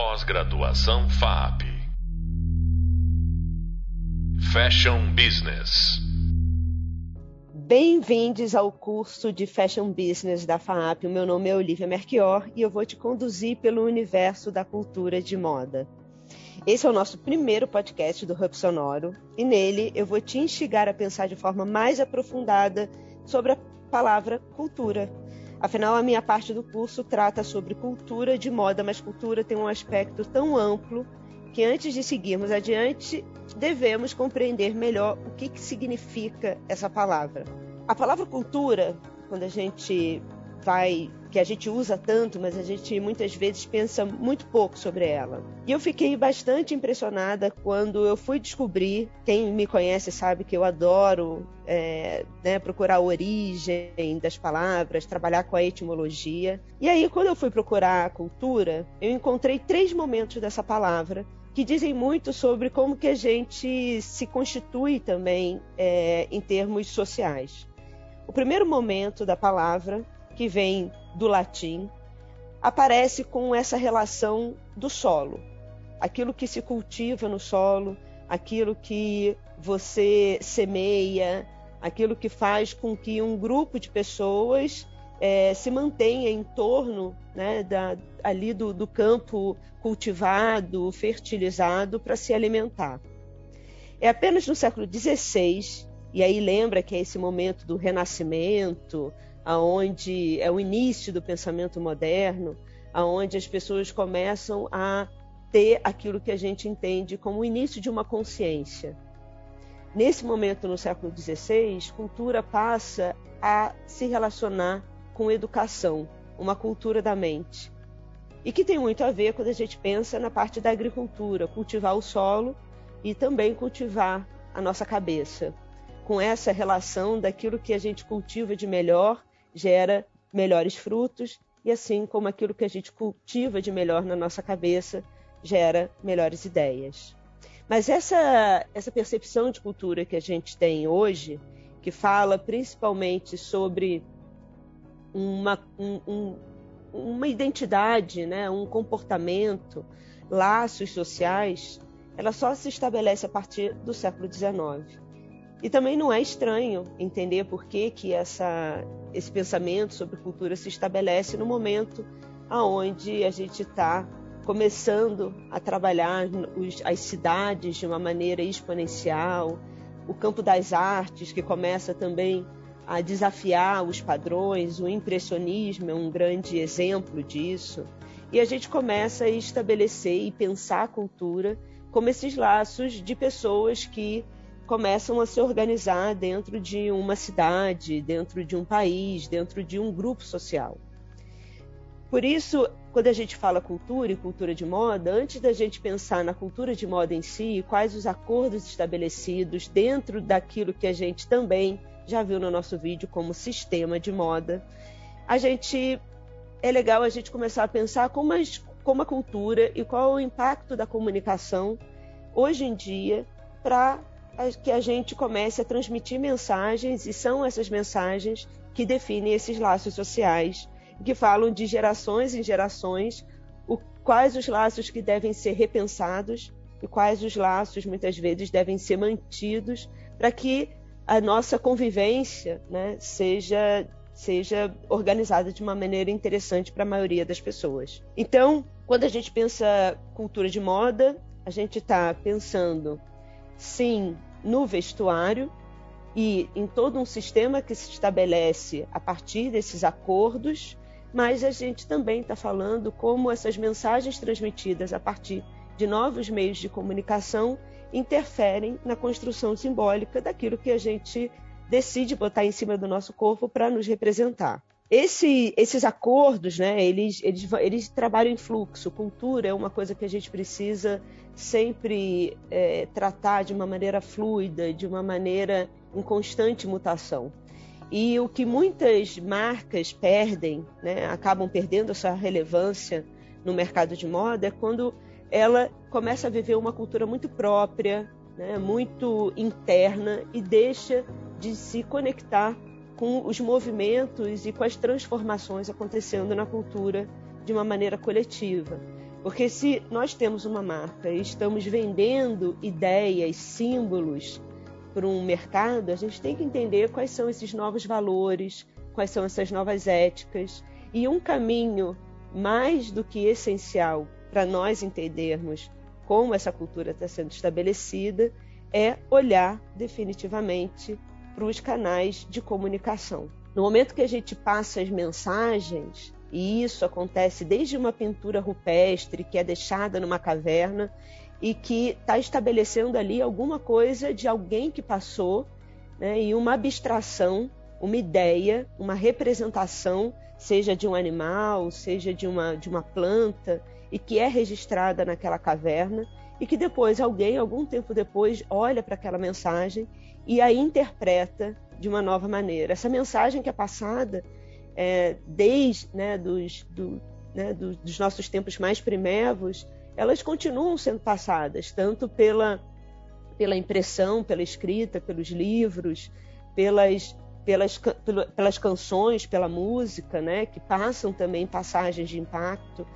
Pós-graduação FAP. Fashion Business. Bem-vindos ao curso de Fashion Business da FAP. O meu nome é Olivia Merchior e eu vou te conduzir pelo universo da cultura de moda. Esse é o nosso primeiro podcast do Hub Sonoro e nele eu vou te instigar a pensar de forma mais aprofundada sobre a palavra cultura. Afinal, a minha parte do curso trata sobre cultura de moda, mas cultura tem um aspecto tão amplo que antes de seguirmos adiante, devemos compreender melhor o que, que significa essa palavra. A palavra cultura, quando a gente vai, que a gente usa tanto, mas a gente muitas vezes pensa muito pouco sobre ela. E eu fiquei bastante impressionada quando eu fui descobrir. Quem me conhece sabe que eu adoro é, né, procurar a origem das palavras, trabalhar com a etimologia. E aí, quando eu fui procurar a cultura, eu encontrei três momentos dessa palavra que dizem muito sobre como que a gente se constitui também é, em termos sociais. O primeiro momento da palavra, que vem do latim, aparece com essa relação do solo, aquilo que se cultiva no solo, aquilo que você semeia, aquilo que faz com que um grupo de pessoas é, se mantenha em torno né, da, ali do, do campo cultivado, fertilizado para se alimentar. É apenas no século XVI, e aí lembra que é esse momento do renascimento, aonde é o início do pensamento moderno, aonde as pessoas começam a ter aquilo que a gente entende como o início de uma consciência. Nesse momento, no século XVI, cultura passa a se relacionar com educação, uma cultura da mente. E que tem muito a ver quando a gente pensa na parte da agricultura, cultivar o solo e também cultivar a nossa cabeça. Com essa relação daquilo que a gente cultiva de melhor gera melhores frutos e assim como aquilo que a gente cultiva de melhor na nossa cabeça gera melhores ideias. Mas essa, essa percepção de cultura que a gente tem hoje, que fala principalmente sobre uma, um, um, uma identidade, né, um comportamento, laços sociais, ela só se estabelece a partir do século XIX. E também não é estranho entender por que, que essa, esse pensamento sobre cultura se estabelece no momento aonde a gente está começando a trabalhar os, as cidades de uma maneira exponencial, o campo das artes que começa também a desafiar os padrões, o impressionismo é um grande exemplo disso. E a gente começa a estabelecer e pensar a cultura como esses laços de pessoas que começam a se organizar dentro de uma cidade, dentro de um país, dentro de um grupo social. Por isso, quando a gente fala cultura e cultura de moda, antes da gente pensar na cultura de moda em si, quais os acordos estabelecidos dentro daquilo que a gente também já viu no nosso vídeo como sistema de moda, a gente é legal a gente começar a pensar como, as, como a cultura e qual o impacto da comunicação hoje em dia para que a gente comece a transmitir mensagens e são essas mensagens que definem esses laços sociais, que falam de gerações em gerações, o, quais os laços que devem ser repensados e quais os laços muitas vezes devem ser mantidos para que a nossa convivência né, seja, seja organizada de uma maneira interessante para a maioria das pessoas. Então, quando a gente pensa cultura de moda, a gente está pensando, sim, no vestuário e em todo um sistema que se estabelece a partir desses acordos, mas a gente também está falando como essas mensagens transmitidas a partir de novos meios de comunicação interferem na construção simbólica daquilo que a gente decide botar em cima do nosso corpo para nos representar. Esse, esses acordos, né, eles, eles, eles trabalham em fluxo. Cultura é uma coisa que a gente precisa sempre é, tratar de uma maneira fluida, de uma maneira em constante mutação. E o que muitas marcas perdem, né, acabam perdendo essa relevância no mercado de moda, é quando ela começa a viver uma cultura muito própria, né, muito interna e deixa de se conectar com os movimentos e com as transformações acontecendo na cultura de uma maneira coletiva. Porque se nós temos uma marca e estamos vendendo ideias, símbolos para um mercado, a gente tem que entender quais são esses novos valores, quais são essas novas éticas. E um caminho mais do que essencial para nós entendermos como essa cultura está sendo estabelecida é olhar definitivamente para os canais de comunicação. No momento que a gente passa as mensagens, e isso acontece desde uma pintura rupestre que é deixada numa caverna e que está estabelecendo ali alguma coisa de alguém que passou né, e uma abstração, uma ideia, uma representação, seja de um animal, seja de uma, de uma planta, e que é registrada naquela caverna, e que depois alguém, algum tempo depois, olha para aquela mensagem e a interpreta de uma nova maneira. Essa mensagem que é passada é, desde né, dos, do, né, do, dos nossos tempos mais primevos, elas continuam sendo passadas, tanto pela, pela impressão, pela escrita, pelos livros, pelas, pelas, pelas canções, pela música, né, que passam também passagens de impacto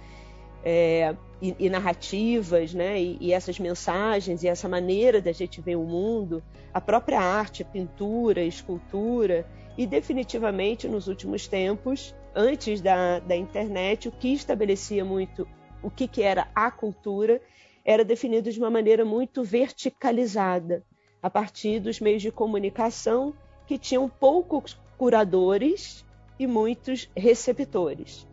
é, e, e, narrativas, né, e, e, essas mensagens e essa maneira da gente ver o mundo, a própria arte, a pintura, a escultura, e definitivamente nos últimos tempos, antes da, da internet, o que estabelecia muito o que, que era a cultura era definido de uma maneira muito verticalizada, a partir dos meios de comunicação que tinham poucos curadores e muitos receptores.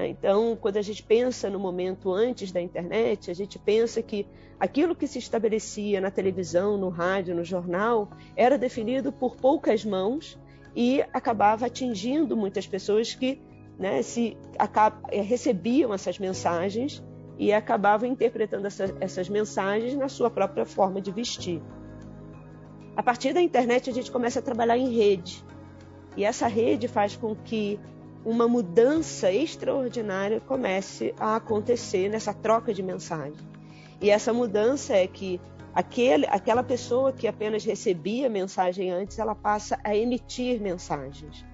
Né? Então, quando a gente pensa no momento antes da internet, a gente pensa que aquilo que se estabelecia na televisão, no rádio, no jornal, era definido por poucas mãos e acabava atingindo muitas pessoas que né, se eh, recebiam essas mensagens e acabavam interpretando essa, essas mensagens na sua própria forma de vestir. A partir da internet, a gente começa a trabalhar em rede. E essa rede faz com que uma mudança extraordinária comece a acontecer nessa troca de mensagem. E essa mudança é que aquele, aquela pessoa que apenas recebia mensagem antes, ela passa a emitir mensagens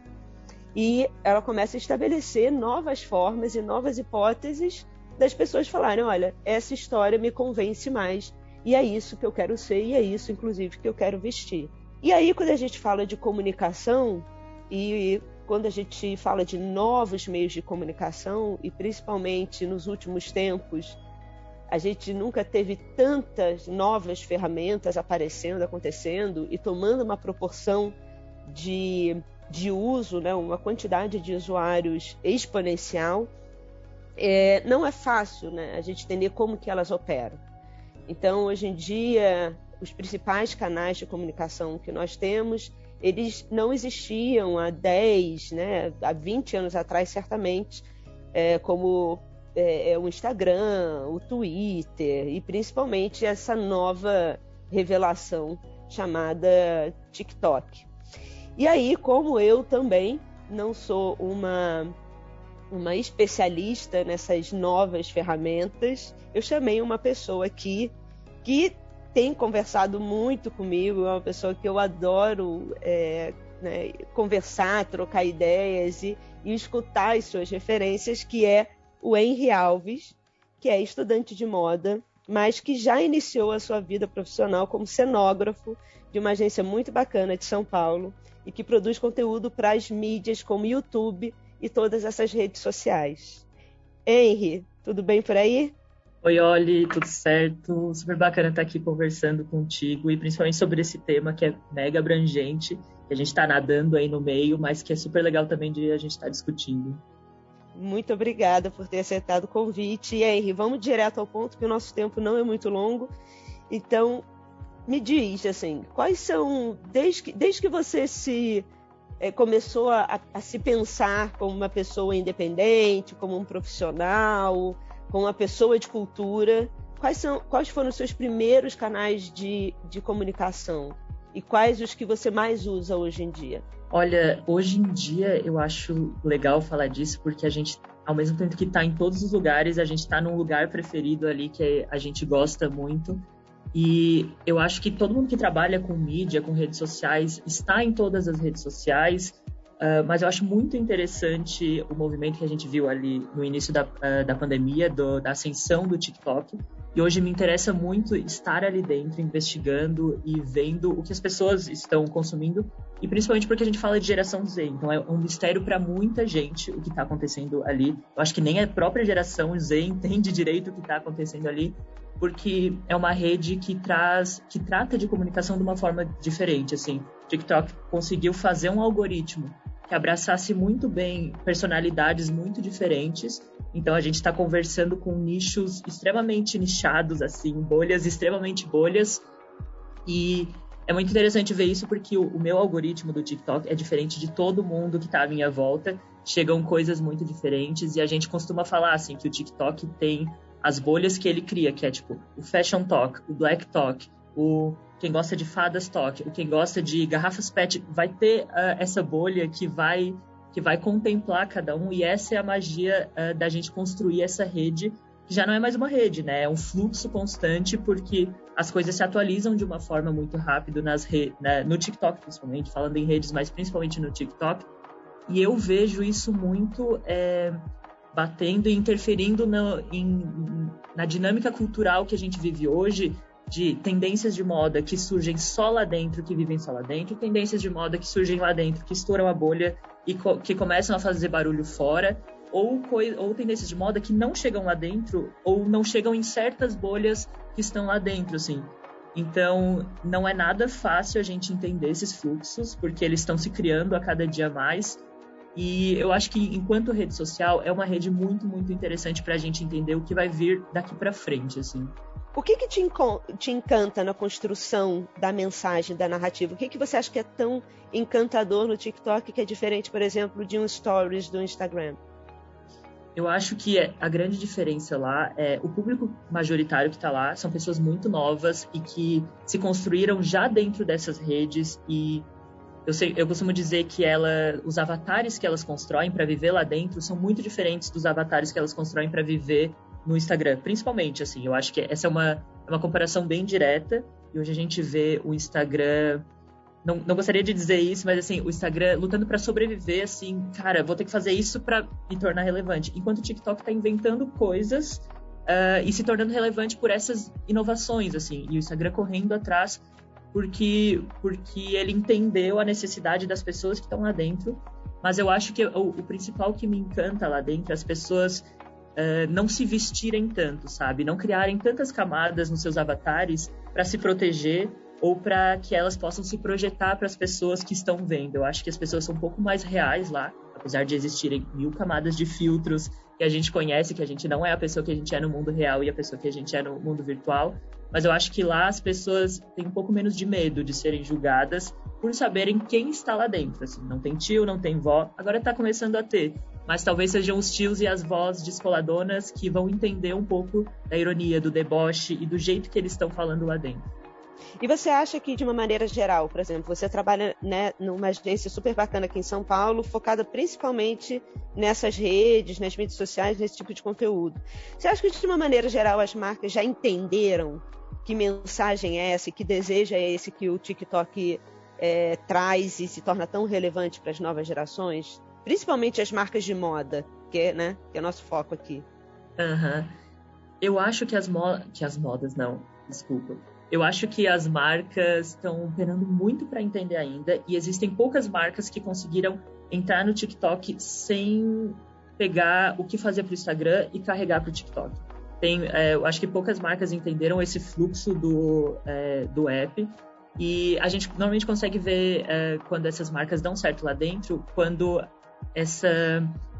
e ela começa a estabelecer novas formas e novas hipóteses das pessoas falarem: olha, essa história me convence mais, e é isso que eu quero ser, e é isso, inclusive, que eu quero vestir. E aí, quando a gente fala de comunicação, e quando a gente fala de novos meios de comunicação, e principalmente nos últimos tempos, a gente nunca teve tantas novas ferramentas aparecendo, acontecendo e tomando uma proporção de de uso, né, uma quantidade de usuários exponencial, é, não é fácil né, a gente entender como que elas operam. Então, hoje em dia, os principais canais de comunicação que nós temos, eles não existiam há 10, né, há 20 anos atrás, certamente, é, como é, é, o Instagram, o Twitter e principalmente essa nova revelação chamada TikTok. E aí, como eu também não sou uma uma especialista nessas novas ferramentas, eu chamei uma pessoa aqui que tem conversado muito comigo, é uma pessoa que eu adoro é, né, conversar, trocar ideias e, e escutar as suas referências, que é o Henry Alves, que é estudante de moda, mas que já iniciou a sua vida profissional como cenógrafo de uma agência muito bacana de São Paulo e que produz conteúdo para as mídias como YouTube e todas essas redes sociais. Henry, tudo bem por aí? Oi, Oli, tudo certo? Super bacana estar aqui conversando contigo e principalmente sobre esse tema que é mega abrangente, que a gente está nadando aí no meio, mas que é super legal também de a gente estar tá discutindo. Muito obrigada por ter aceitado o convite. E Henry, vamos direto ao ponto, que o nosso tempo não é muito longo. Então, me diz, assim, quais são, desde que, desde que você se é, começou a, a, se pensar como uma pessoa independente, como um profissional, como uma pessoa de cultura, quais, são, quais foram os seus primeiros canais de, de comunicação? E quais os que você mais usa hoje em dia? Olha, hoje em dia eu acho legal falar disso porque a gente, ao mesmo tempo que está em todos os lugares, a gente está num lugar preferido ali que a gente gosta muito e eu acho que todo mundo que trabalha com mídia, com redes sociais, está em todas as redes sociais. Uh, mas eu acho muito interessante o movimento que a gente viu ali no início da, uh, da pandemia, do, da ascensão do TikTok. E hoje me interessa muito estar ali dentro, investigando e vendo o que as pessoas estão consumindo. E principalmente porque a gente fala de geração Z. Então é um mistério para muita gente o que está acontecendo ali. Eu acho que nem a própria geração Z entende direito o que está acontecendo ali porque é uma rede que traz, que trata de comunicação de uma forma diferente, assim. TikTok conseguiu fazer um algoritmo que abraçasse muito bem personalidades muito diferentes. Então a gente está conversando com nichos extremamente nichados, assim, bolhas extremamente bolhas. E é muito interessante ver isso porque o, o meu algoritmo do TikTok é diferente de todo mundo que está à minha volta. Chegam coisas muito diferentes e a gente costuma falar assim que o TikTok tem as bolhas que ele cria, que é tipo o fashion talk, o black talk, o quem gosta de fadas o quem gosta de garrafas pet, vai ter uh, essa bolha que vai que vai contemplar cada um e essa é a magia uh, da gente construir essa rede que já não é mais uma rede, né? É um fluxo constante porque as coisas se atualizam de uma forma muito rápida nas. Né? no TikTok principalmente, falando em redes, mas principalmente no TikTok. E eu vejo isso muito é, batendo e interferindo no, em, na dinâmica cultural que a gente vive hoje, de tendências de moda que surgem só lá dentro, que vivem só lá dentro, tendências de moda que surgem lá dentro, que estouram a bolha e co que começam a fazer barulho fora, ou, ou tendências de moda que não chegam lá dentro, ou não chegam em certas bolhas que estão lá dentro, assim. Então, não é nada fácil a gente entender esses fluxos, porque eles estão se criando a cada dia mais, e eu acho que, enquanto rede social, é uma rede muito, muito interessante para a gente entender o que vai vir daqui para frente, assim. O que, que te, te, encanta na construção da mensagem, da narrativa? O que, que você acha que é tão encantador no TikTok que é diferente, por exemplo, de um Stories do Instagram? Eu acho que é, a grande diferença lá é o público majoritário que está lá são pessoas muito novas e que se construíram já dentro dessas redes e eu, sei, eu costumo dizer que ela, os avatares que elas constroem para viver lá dentro são muito diferentes dos avatares que elas constroem para viver no Instagram, principalmente assim. Eu acho que essa é uma, é uma comparação bem direta e hoje a gente vê o Instagram não, não, gostaria de dizer isso, mas assim, o Instagram lutando para sobreviver, assim, cara, vou ter que fazer isso para me tornar relevante. Enquanto o TikTok está inventando coisas uh, e se tornando relevante por essas inovações, assim, e o Instagram correndo atrás porque, porque ele entendeu a necessidade das pessoas que estão lá dentro. Mas eu acho que o, o principal que me encanta lá dentro é as pessoas uh, não se vestirem tanto, sabe? Não criarem tantas camadas nos seus avatares para se proteger ou para que elas possam se projetar para as pessoas que estão vendo. Eu acho que as pessoas são um pouco mais reais lá, apesar de existirem mil camadas de filtros que a gente conhece, que a gente não é a pessoa que a gente é no mundo real e a pessoa que a gente é no mundo virtual. Mas eu acho que lá as pessoas têm um pouco menos de medo de serem julgadas por saberem quem está lá dentro. Assim, não tem tio, não tem vó, agora está começando a ter. Mas talvez sejam os tios e as vós descoladonas que vão entender um pouco da ironia, do deboche e do jeito que eles estão falando lá dentro. E você acha que, de uma maneira geral, por exemplo, você trabalha né, numa agência super bacana aqui em São Paulo, focada principalmente nessas redes, nas mídias sociais, nesse tipo de conteúdo. Você acha que, de uma maneira geral, as marcas já entenderam que mensagem é essa, que desejo é esse que o TikTok é, traz e se torna tão relevante para as novas gerações? Principalmente as marcas de moda, que é, né, que é nosso foco aqui. Uhum. Eu acho que as, mo que as modas, não, desculpa eu acho que as marcas estão penando muito para entender ainda e existem poucas marcas que conseguiram entrar no TikTok sem pegar o que fazer para o Instagram e carregar para o TikTok. Tem, é, eu acho que poucas marcas entenderam esse fluxo do, é, do app e a gente normalmente consegue ver é, quando essas marcas dão certo lá dentro, quando essa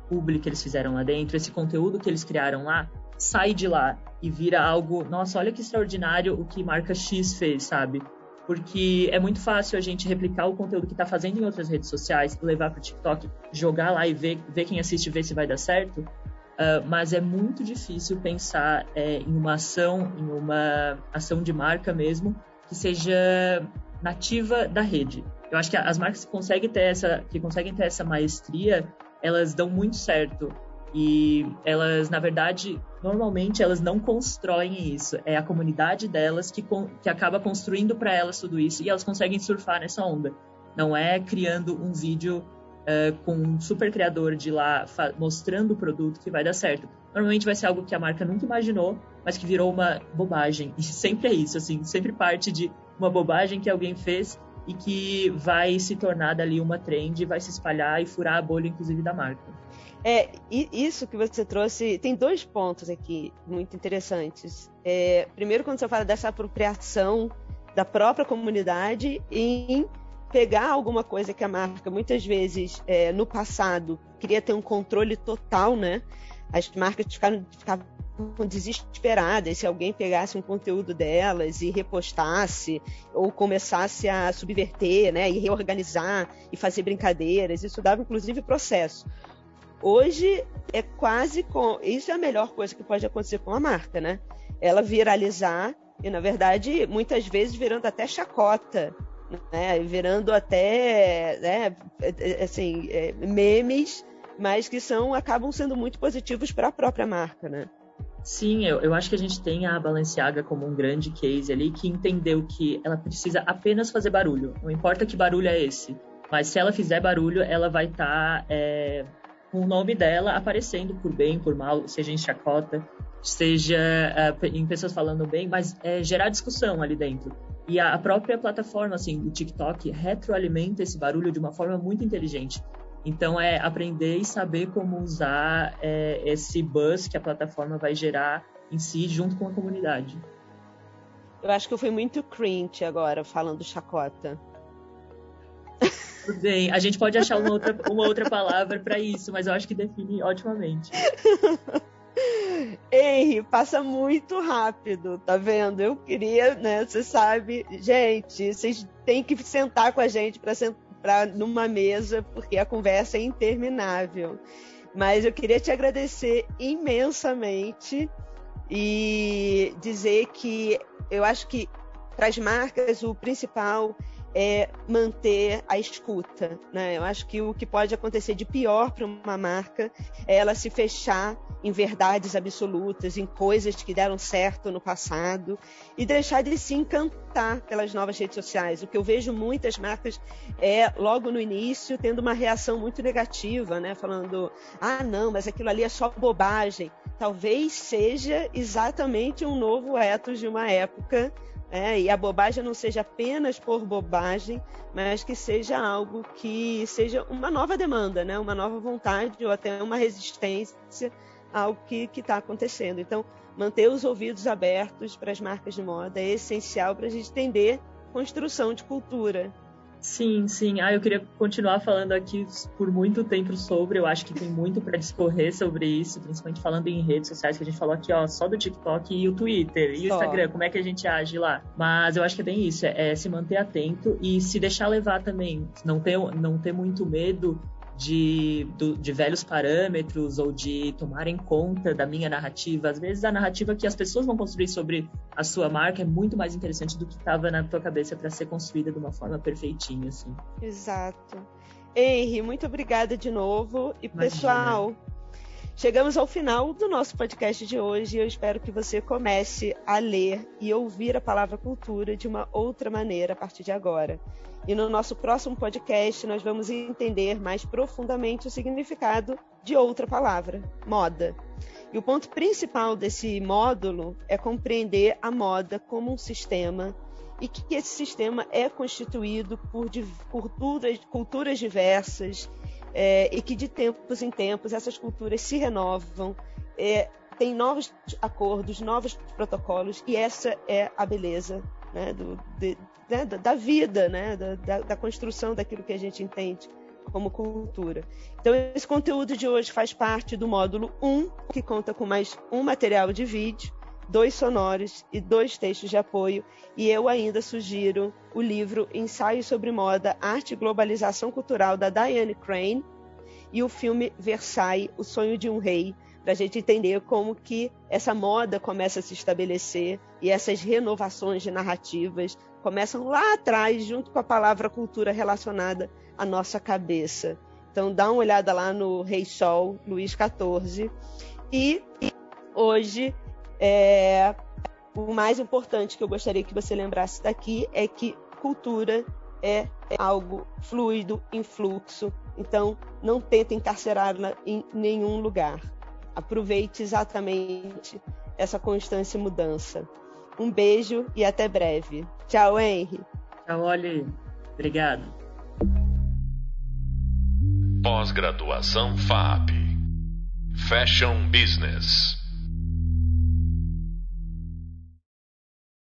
publi que eles fizeram lá dentro, esse conteúdo que eles criaram lá, sai de lá e vira algo, nossa, olha que extraordinário o que marca X fez, sabe? Porque é muito fácil a gente replicar o conteúdo que está fazendo em outras redes sociais, levar para o TikTok, jogar lá e ver, ver quem assiste, ver se vai dar certo. Uh, mas é muito difícil pensar é, em uma ação, em uma ação de marca mesmo, que seja nativa da rede. Eu acho que as marcas que conseguem ter essa, que conseguem ter essa maestria, elas dão muito certo. E elas, na verdade, normalmente elas não constroem isso. É a comunidade delas que, que acaba construindo para elas tudo isso e elas conseguem surfar nessa onda. Não é criando um vídeo uh, com um super criador de lá mostrando o produto que vai dar certo. Normalmente vai ser algo que a marca nunca imaginou, mas que virou uma bobagem. E sempre é isso, assim, sempre parte de uma bobagem que alguém fez e que vai se tornar dali uma trend, vai se espalhar e furar a bolha, inclusive, da marca. É, isso que você trouxe, tem dois pontos aqui muito interessantes. É, primeiro, quando você fala dessa apropriação da própria comunidade em pegar alguma coisa que a marca muitas vezes é, no passado queria ter um controle total, né? As marcas ficaram, ficavam desesperadas se alguém pegasse um conteúdo delas e repostasse ou começasse a subverter, né, e reorganizar e fazer brincadeiras. Isso dava inclusive processo. Hoje é quase com isso é a melhor coisa que pode acontecer com a marca, né? Ela viralizar e na verdade muitas vezes virando até chacota, né? Virando até, né, assim, é, memes, mas que são acabam sendo muito positivos para a própria marca, né? Sim, eu, eu acho que a gente tem a Balenciaga como um grande case ali que entendeu que ela precisa apenas fazer barulho. Não importa que barulho é esse, mas se ela fizer barulho, ela vai estar tá, é, com o nome dela aparecendo por bem, por mal, seja em chacota, seja uh, em pessoas falando bem, mas é, gerar discussão ali dentro. E a própria plataforma, assim, o TikTok retroalimenta esse barulho de uma forma muito inteligente. Então, é aprender e saber como usar é, esse buzz que a plataforma vai gerar em si, junto com a comunidade. Eu acho que eu fui muito cringe agora, falando chacota. Tudo bem, a gente pode achar uma outra, uma outra palavra para isso, mas eu acho que define otimamente. Henry, passa muito rápido, tá vendo? Eu queria, né? Você sabe, gente, vocês têm que sentar com a gente para sentar para numa mesa, porque a conversa é interminável. Mas eu queria te agradecer imensamente e dizer que eu acho que para as marcas o principal é manter a escuta. Né? Eu acho que o que pode acontecer de pior para uma marca é ela se fechar em verdades absolutas, em coisas que deram certo no passado e deixar de se encantar pelas novas redes sociais. O que eu vejo muitas marcas é logo no início tendo uma reação muito negativa, né? Falando: "Ah, não, mas aquilo ali é só bobagem". Talvez seja exatamente um novo ethos de uma época é, e a bobagem não seja apenas por bobagem, mas que seja algo que seja uma nova demanda, né? uma nova vontade ou até uma resistência ao que está acontecendo. Então, manter os ouvidos abertos para as marcas de moda é essencial para a gente entender construção de cultura. Sim, sim. Ah, eu queria continuar falando aqui por muito tempo sobre. Eu acho que tem muito para discorrer sobre isso, principalmente falando em redes sociais, que a gente falou aqui, ó, só do TikTok e o Twitter e só. o Instagram, como é que a gente age lá. Mas eu acho que é bem isso, é, é se manter atento e se deixar levar também. Não ter, não ter muito medo de, do, de velhos parâmetros ou de tomarem conta da minha narrativa. Às vezes a narrativa que as pessoas vão construir sobre a sua marca é muito mais interessante do que estava na tua cabeça para ser construída de uma forma perfeitinha, assim. Exato. Henry, muito obrigada de novo. E Imagina. pessoal, chegamos ao final do nosso podcast de hoje. Eu espero que você comece a ler e ouvir a palavra cultura de uma outra maneira a partir de agora. E no nosso próximo podcast, nós vamos entender mais profundamente o significado de outra palavra, moda. E o ponto principal desse módulo é compreender a moda como um sistema e que esse sistema é constituído por culturas, culturas diversas é, e que de tempos em tempos essas culturas se renovam, é, tem novos acordos, novos protocolos e essa é a beleza né, do, de, né, da vida, né, da, da, construção daquilo que a gente entende como cultura. Então, esse conteúdo de hoje faz parte do módulo 1, que conta com mais um material de vídeo, dois sonoros e dois textos de apoio. E eu ainda sugiro o livro Ensaio sobre Moda, Arte e Globalização Cultural, da Diane Crane, e o filme Versailles, O Sonho de um Rei, para a gente entender como que essa moda começa a se estabelecer e essas renovações de narrativas começam lá atrás, junto com a palavra cultura relacionada à nossa cabeça. Então dá uma olhada lá no Rei Sol, Luís XIV. E hoje é, o mais importante que eu gostaria que você lembrasse daqui é que cultura é algo fluido, em fluxo. Então, não tente encarcerá-la em nenhum lugar. Aproveite exatamente essa constância e mudança. Um beijo e até breve. Tchau, Henry. Tchau, Oli. Obrigado. Pós-graduação FAP. Fashion Business.